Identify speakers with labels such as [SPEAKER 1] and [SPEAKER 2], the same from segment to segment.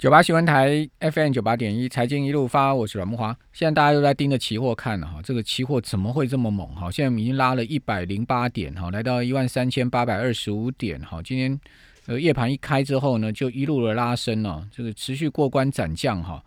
[SPEAKER 1] 九八新闻台 FM 九八点一，财经一路发，我是阮木华。现在大家都在盯着期货看了哈，这个期货怎么会这么猛哈？现在已经拉了一百零八点哈，来到一万三千八百二十五点哈。今天呃夜盘一开之后呢，就一路的拉升了，这个持续过关斩将哈，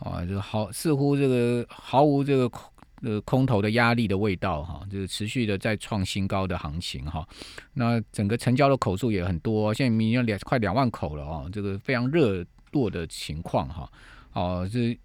[SPEAKER 1] 啊，这好似乎这个毫无这个空呃空头的压力的味道哈，这个持续的在创新高的行情哈。那整个成交的口数也很多，现在已经两快两万口了哦，这个非常热。弱的情况哈，哦，这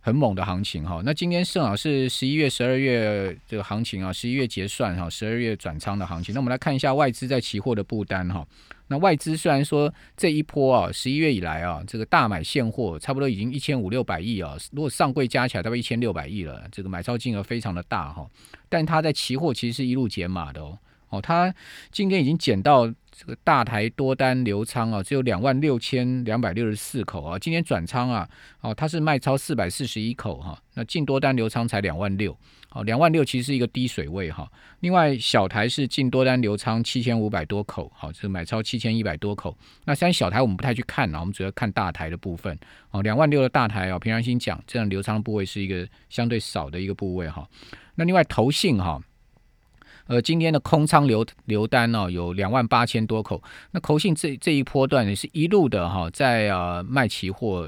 [SPEAKER 1] 很猛的行情哈。那今天正好是十一月、十二月这个行情啊，十一月结算哈，十二月转仓的行情。那我们来看一下外资在期货的布单哈。那外资虽然说这一波啊，十一月以来啊，这个大买现货差不多已经一千五六百亿啊，如果上柜加起来大概一千六百亿了，这个买超金额非常的大哈。但它在期货其实是一路减码的哦。哦，它今天已经减到这个大台多单流仓啊，只有两万六千两百六十四口啊。今天转仓啊，哦，它是卖超四百四十一口哈。那净多单流仓才两万六，哦，两万六其实是一个低水位哈。另外小台是净多单流仓七千五百多口，好，是买超七千一百多口。那虽然小台我们不太去看啊，我们主要看大台的部分。哦，两万六的大台啊，平常心讲，这样流仓部位是一个相对少的一个部位哈。那另外投信哈。呃，今天的空仓流流单呢有两万八千多口，那投信这这一波段也是一路的哈，在啊卖期货，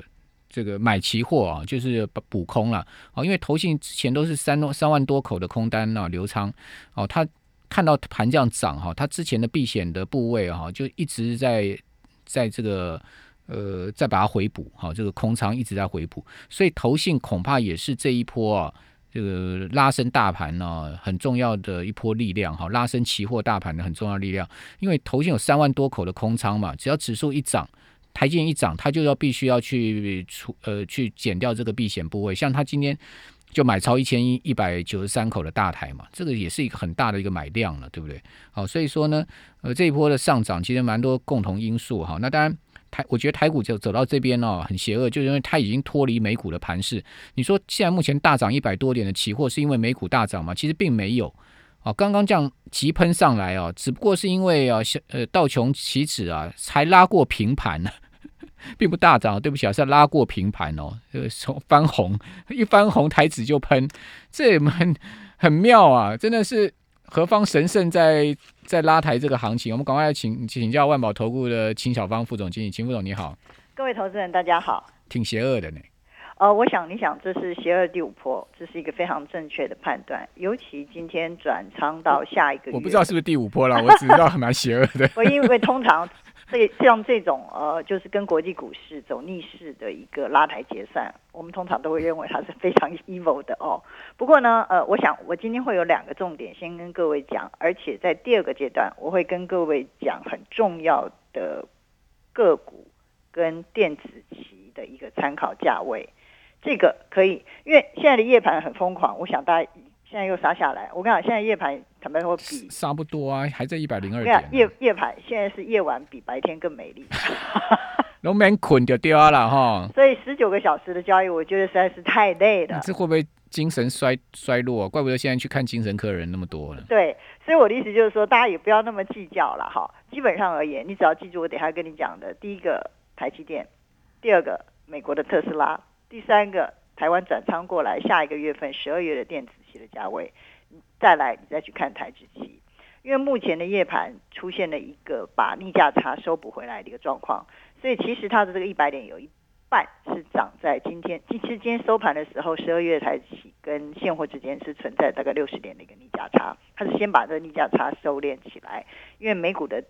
[SPEAKER 1] 这个买期货啊，就是补空了。啊，因为投信之前都是三三万多口的空单啊流仓。哦，他看到盘这样涨哈，他之前的避险的部位哈，就一直在在这个呃再把它回补。哈，这个空仓一直在回补，所以投信恐怕也是这一波啊。这个拉升大盘呢，很重要的一波力量哈，拉升期货大盘的很重要力量。因为头先有三万多口的空仓嘛，只要指数一涨，台积一涨，它就要必须要去出呃去减掉这个避险部位。像它今天就买超一千一一百九十三口的大台嘛，这个也是一个很大的一个买量了，对不对？好，所以说呢，呃这一波的上涨其实蛮多共同因素哈。那当然。台，我觉得台股就走到这边哦，很邪恶，就是因为它已经脱离美股的盘势。你说现在目前大涨一百多点的期货，是因为美股大涨吗？其实并没有。哦，刚刚这样急喷上来哦，只不过是因为啊，呃，道琼期指啊，才拉过平盘呢，并不大涨。对不起啊，是拉过平盘哦，这个从翻红一翻红，台指就喷，这很很妙啊，真的是。何方神圣在在拉抬这个行情？我们赶快请请教万宝投顾的秦小芳副总经理，秦副总你好，
[SPEAKER 2] 各位投资人大家好，
[SPEAKER 1] 挺邪恶的呢。
[SPEAKER 2] 呃，我想你想这是邪恶第五波，这是一个非常正确的判断，尤其今天转仓到下一个月，
[SPEAKER 1] 我不知道是不是第五波了，我只知道蛮邪恶的。
[SPEAKER 2] 我因为通常。所以像这种呃，就是跟国际股市走逆势的一个拉抬结算，我们通常都会认为它是非常 evil 的哦。不过呢，呃，我想我今天会有两个重点先跟各位讲，而且在第二个阶段，我会跟各位讲很重要的个股跟电子期的一个参考价位。这个可以，因为现在的夜盘很疯狂，我想大家。现在又杀下来，我跟你讲，现在夜盘坦白说比
[SPEAKER 1] 差不多啊，还在一百零二点。
[SPEAKER 2] 夜夜盘现在是夜晚比白天更美丽。
[SPEAKER 1] 龙门捆就掉了哈。
[SPEAKER 2] 所以十九个小时的交易，我觉得实在是太累了。
[SPEAKER 1] 这会不会精神衰衰弱？怪不得现在去看精神科人那么多了。
[SPEAKER 2] 对，所以我的意思就是说，大家也不要那么计较了哈。基本上而言，你只要记住我等下跟你讲的：第一个台积电，第二个美国的特斯拉，第三个台湾转仓过来下一个月份十二月的电子期。的价位，再来你再去看台指期，因为目前的夜盘出现了一个把逆价差收补回来的一个状况，所以其实它的这个一百点有一半是涨在今天，其实今天收盘的时候，十二月台指跟现货之间是存在大概六十点的一个逆价差，它是先把这个逆价差收敛起来，因为美股的。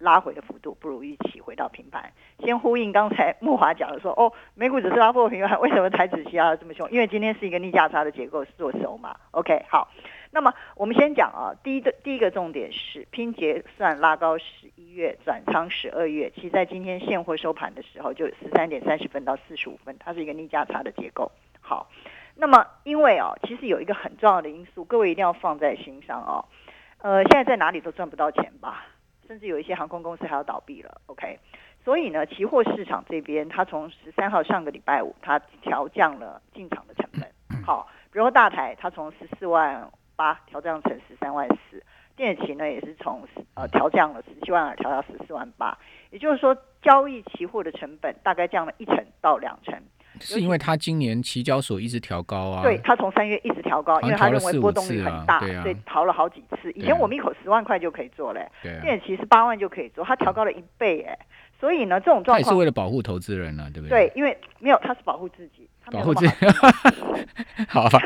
[SPEAKER 2] 拉回的幅度不如预期，回到平盘。先呼应刚才木华讲的说，哦，美股只是拉破平盘，为什么台指期要这么凶？因为今天是一个逆价差的结构做手嘛。OK，好，那么我们先讲啊，第一个第一个重点是拼结算拉高十一月转仓十二月，其实在今天现货收盘的时候就十三点三十分到四十五分，它是一个逆价差的结构。好，那么因为啊，其实有一个很重要的因素，各位一定要放在心上啊。呃，现在在哪里都赚不到钱吧？甚至有一些航空公司还要倒闭了，OK？所以呢，期货市场这边，它从十三号上个礼拜五，它调降了进场的成本。好，比如说大台，它从十四万八调降成十三万四，电子期呢也是从呃调降了十七万二调到十四万八，也就是说交易期货的成本大概降了一成到两成。
[SPEAKER 1] 是因为它今年期交所一直调高啊，
[SPEAKER 2] 对，它从三月一直调高，因为他认为波动率很大，
[SPEAKER 1] 对啊，
[SPEAKER 2] 所以调了好几次。以前我们一口十万块就可以做嘞，
[SPEAKER 1] 对，
[SPEAKER 2] 现在其实八万就可以做，它调高了一倍哎，所以呢这种状况
[SPEAKER 1] 也是为了保护投资人呢，对不
[SPEAKER 2] 对？对，因为没有，他是保护自己，
[SPEAKER 1] 保护自己，好吧？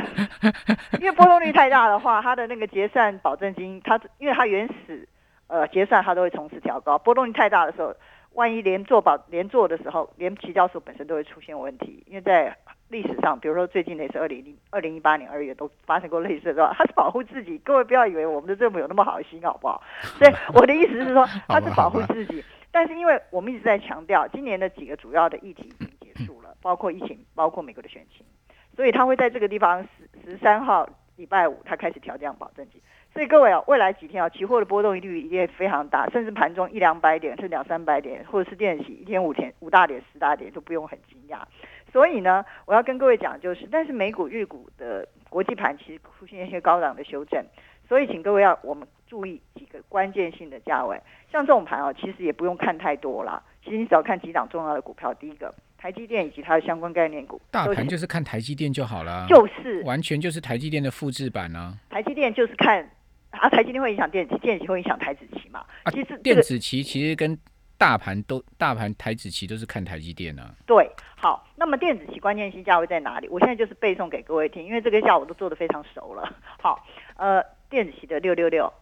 [SPEAKER 2] 因为波动率太大的话，它的那个结算保证金，它因为它原始呃结算它都会从此调高，波动率太大的时候。万一连做保连做的时候，连期交所本身都会出现问题，因为在历史上，比如说最近的是二零零二零一八年二月都发生过类似的，它是保护自己。各位不要以为我们的政府有那么好心，好不好？所以我的意思是说，他是保护自己。但是因为我们一直在强调，今年的几个主要的议题已经结束了，包括疫情，包括美国的选情，所以他会在这个地方十十三号礼拜五，他开始调降保证金。所以各位啊，未来几天啊，期货的波动率一定非常大，甚至盘中一两百点，甚至两三百点，或者是电洗一天五天五大点、十大点都不用很惊讶。所以呢，我要跟各位讲就是，但是美股、日股的国际盘其实出现一些高档的修正，所以请各位要我们注意几个关键性的价位。像这种盘啊，其实也不用看太多啦，其实你只要看几档重要的股票，第一个。台积电以及它的相关概念股，
[SPEAKER 1] 大盘就是看台积电就好了，
[SPEAKER 2] 就是
[SPEAKER 1] 完全就是台积电的复制版呢。
[SPEAKER 2] 台积电就是看。啊，台积电会影响电子，电子会影响台子期嘛？其实
[SPEAKER 1] 电子期其实跟大盘都大盘台子期都是看台积电啊。
[SPEAKER 2] 对，好，那么电子期关键性价位在哪里？我现在就是背诵给各位听，因为这个价我都做的非常熟了。好，呃，电子期的六六六，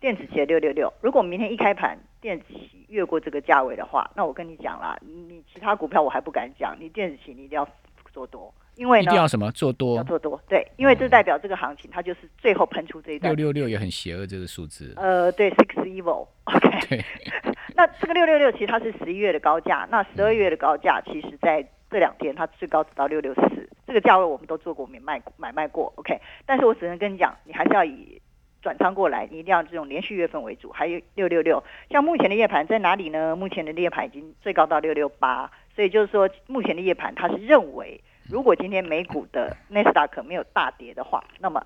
[SPEAKER 2] 电子期的六六六，如果明天一开盘电子期越过这个价位的话，那我跟你讲啦，你其他股票我还不敢讲，你电子期你一定要做多。因为
[SPEAKER 1] 一定要什么做多？
[SPEAKER 2] 要做多，对，因为这代表这个行情它就是最后喷出这一段。
[SPEAKER 1] 六六六也很邪恶，这个数字。
[SPEAKER 2] 呃，对，six evil，OK。
[SPEAKER 1] 对。
[SPEAKER 2] 那这个六六六其实它是十一月的高价，那十二月的高价其实在这两天它最高只到六六四，这个价位我们都做过买卖买卖过，OK。但是我只能跟你讲，你还是要以转仓过来，你一定要这种连续月份为主。还有六六六，像目前的夜盘在哪里呢？目前的夜盘已经最高到六六八，所以就是说目前的夜盘它是认为。如果今天美股的纳斯达克没有大跌的话，那么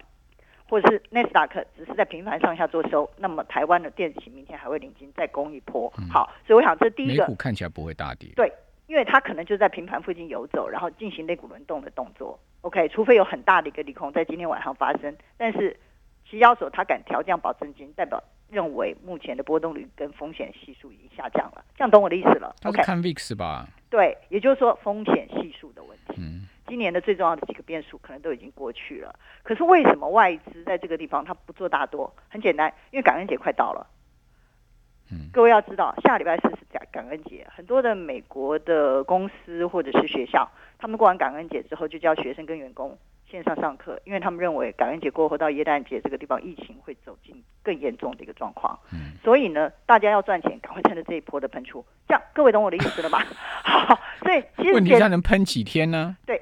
[SPEAKER 2] 或者是纳斯达克只是在平盘上下做收，那么台湾的电子明天还会领金再攻一波。好，所以我想这第一个
[SPEAKER 1] 美股看起来不会大跌，
[SPEAKER 2] 对，因为它可能就在平盘附近游走，然后进行类股轮动的动作。OK，除非有很大的一个利空在今天晚上发生，但是期交所它敢调降保证金，代表认为目前的波动率跟风险系数已经下降了，这样懂我的意思了？
[SPEAKER 1] 他是看 VIX 吧？
[SPEAKER 2] 对，也就是说风险系数的问题。嗯。今年的最重要的几个变数可能都已经过去了，可是为什么外资在这个地方它不做大多？很简单，因为感恩节快到了。嗯，各位要知道，下礼拜四是感感恩节，很多的美国的公司或者是学校，他们过完感恩节之后就叫学生跟员工线上上课，因为他们认为感恩节过后到耶诞节这个地方疫情会走进更严重的一个状况。嗯，所以呢，大家要赚钱，赶快趁着这一波的喷出。这样，各位懂我的意思了吧？好，所以其实
[SPEAKER 1] 问题它能喷几天呢？
[SPEAKER 2] 对。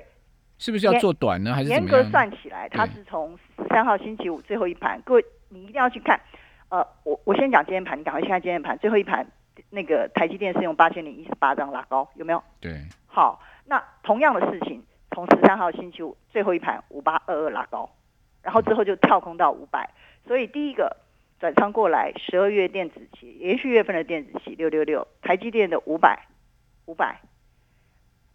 [SPEAKER 1] 是不是要做短呢？还是
[SPEAKER 2] 严格算起来，它是从十三号星期五最后一盘。各位，你一定要去看。呃，我我先讲今天盘，你赶快去看今天盘。最后一盘，那个台积电是用八千零一十八张拉高，有没有？
[SPEAKER 1] 对。
[SPEAKER 2] 好，那同样的事情，从十三号星期五最后一盘五八二二拉高，然后之后就跳空到五百。所以第一个转仓过来，十二月电子期连续月份的电子期六六六，台积电的五百五百。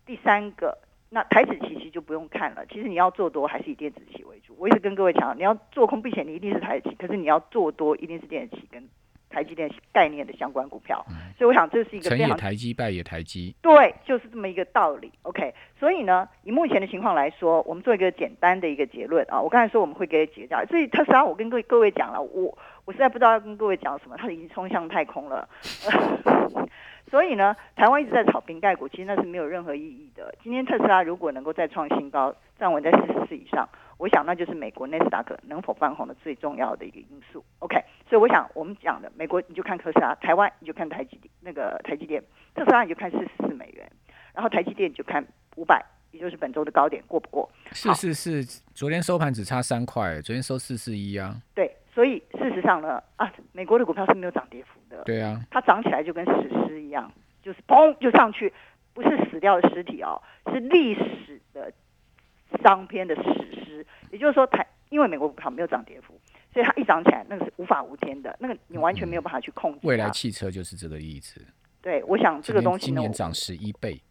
[SPEAKER 2] 第三个。那台子期其实就不用看了，其实你要做多还是以电子期为主。我一直跟各位讲，你要做空避险，你一定是台子期，可是你要做多一定是电子期跟台积电概念的相关股票。所以我想这是一个
[SPEAKER 1] 成也台积，败也台积。
[SPEAKER 2] 对，就是这么一个道理。OK，所以呢，以目前的情况来说，我们做一个简单的一个结论啊。我刚才说我们会给结价，所以特斯拉我跟各位各位讲了，我我实在不知道要跟各位讲什么，它已经冲向太空了。所以呢，台湾一直在炒瓶盖股，其实那是没有任何意义的。今天特斯拉如果能够再创新高，站稳在四十四以上，我想那就是美国纳斯达克能否翻红的最重要的一个因素。OK，所以我想我们讲的美国你就看特斯拉，台湾你就看台积那个台积电，特斯拉你就看四十四美元，然后台积电你就看五百，也就是本周的高点过不过？
[SPEAKER 1] 是是是，昨天收盘只差三块，昨天收四四一啊。
[SPEAKER 2] 对。所以事实上呢，啊，美国的股票是没有涨跌幅的。
[SPEAKER 1] 对啊，
[SPEAKER 2] 它涨起来就跟史诗一样，就是砰就上去，不是死掉的尸体哦，是历史的商篇的史诗。也就是说，台因为美国股票没有涨跌幅，所以它一涨起来，那个是无法无天的，那个你完全没有办法去控制它。
[SPEAKER 1] 未来汽车就是这个意思。
[SPEAKER 2] 对，我想这个东西呢，
[SPEAKER 1] 今年涨十一倍，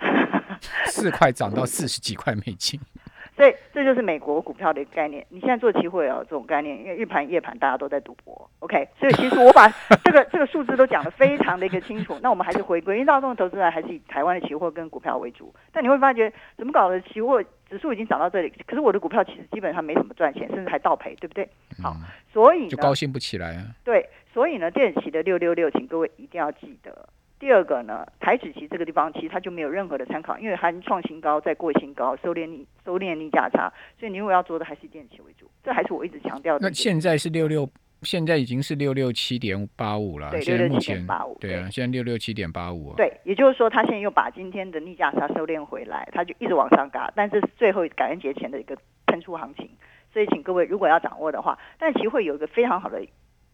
[SPEAKER 1] 四块涨到四十几块美金。
[SPEAKER 2] 所以这就是美国股票的一个概念。你现在做期货也有这种概念，因为日盘夜盘大家都在赌博。OK，所以其实我把 这个这个数字都讲得非常的一个清楚。那我们还是回归，因为大众投资人还是以台湾的期货跟股票为主。但你会发觉，怎么搞的？期货指数已经涨到这里，可是我的股票其实基本上没什么赚钱，甚至还倒赔，对不对？好，所以
[SPEAKER 1] 就高兴不起来啊。
[SPEAKER 2] 对，所以呢，电子期的六六六，请各位一定要记得。第二个呢，台指期这个地方其实它就没有任何的参考，因为还创新高，再过新高，收敛逆收敛逆价差，所以你如果要做的还是电子期为主，这还是我一直强调的。
[SPEAKER 1] 那现在是六六，现在已经是六六七点八五了。
[SPEAKER 2] 对，
[SPEAKER 1] 现在目前
[SPEAKER 2] 八五。
[SPEAKER 1] 对啊，现在六六七点八五。
[SPEAKER 2] 对，也就是说，它现在又把今天的逆价差收敛回来，它就一直往上嘎，但这是最后感恩节前的一个喷出行情，所以请各位如果要掌握的话，但期会有一个非常好的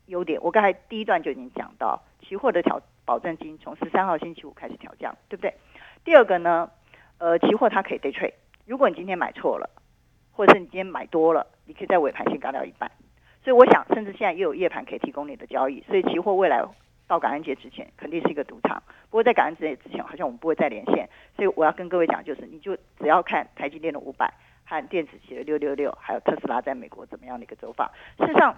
[SPEAKER 2] 优点，我刚才第一段就已经讲到，期货的调。保证金从十三号星期五开始调降，对不对？第二个呢，呃，期货它可以 day trade，如果你今天买错了，或者是你今天买多了，你可以在尾盘先嘎掉一半。所以我想，甚至现在又有夜盘可以提供你的交易，所以期货未来到感恩节之前肯定是一个赌场。不过在感恩节之前，好像我们不会再连线，所以我要跟各位讲，就是你就只要看台积电的五百和电子期的六六六，还有特斯拉在美国怎么样的一个走法。事实上。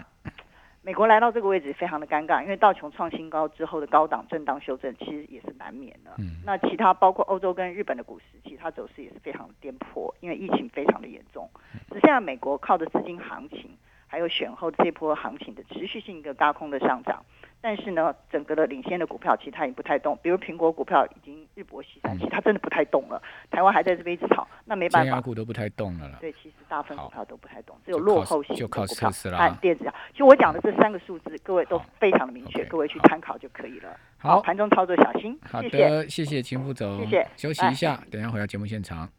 [SPEAKER 2] 美国来到这个位置非常的尴尬，因为道琼创新高之后的高档震荡修正，其实也是难免的。嗯，那其他包括欧洲跟日本的股市，其他走势也是非常的颠簸，因为疫情非常的严重。只剩下美国靠着资金行情，还有选后这波行情的持续性一个高空的上涨。但是呢，整个的领先的股票其实它也不太动，比如苹果股票已经日薄西山，其实它真的不太动了。台湾还在这边一直炒，那没办法。
[SPEAKER 1] 股都不太动了。
[SPEAKER 2] 对，其实大部分股票都不太动，只有落后型
[SPEAKER 1] 就靠
[SPEAKER 2] 股票
[SPEAKER 1] 和
[SPEAKER 2] 电子。就我讲的这三个数字，各位都非常的明确，各位去参考就可以了。
[SPEAKER 1] 好，
[SPEAKER 2] 盘中操作小心。
[SPEAKER 1] 好的，谢谢秦副总。
[SPEAKER 2] 谢谢。
[SPEAKER 1] 休息一下，等下回到节目现场。